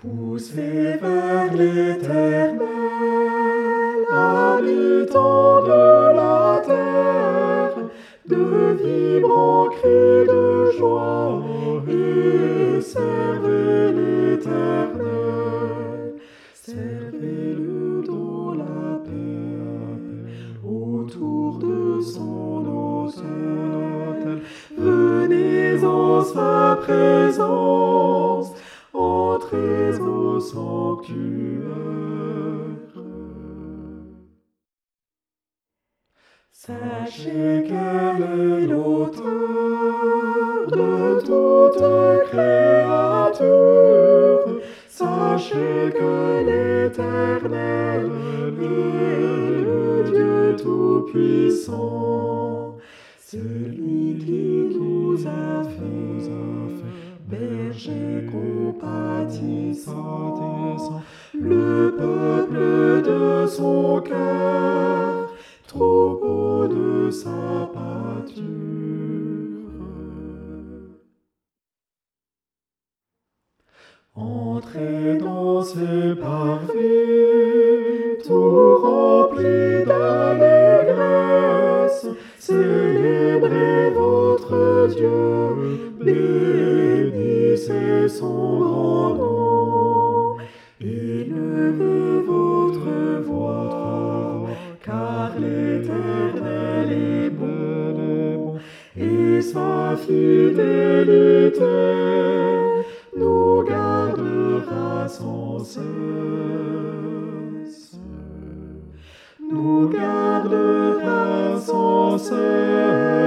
Poussez vers l'éternel, habitants de la terre, de vibrants cris de joie, et servez l'éternel. Servez-le dans la paix, autour de son autel. Venez en sa présence, Sachez qu'elle est l'auteur de toute créature. Sachez que l'Éternel est le Dieu Tout-Puissant. Celui qui nous a fait, berger compatissant, le peuple de son cœur, troupeau de sa pâture. Entrez dans ses parvis, tout remplis d'allégresse, son grand nom. Élevez votre voix, car l'éternel est bon, et sa fidélité nous gardera sans cesse. Nous gardera sans cesse.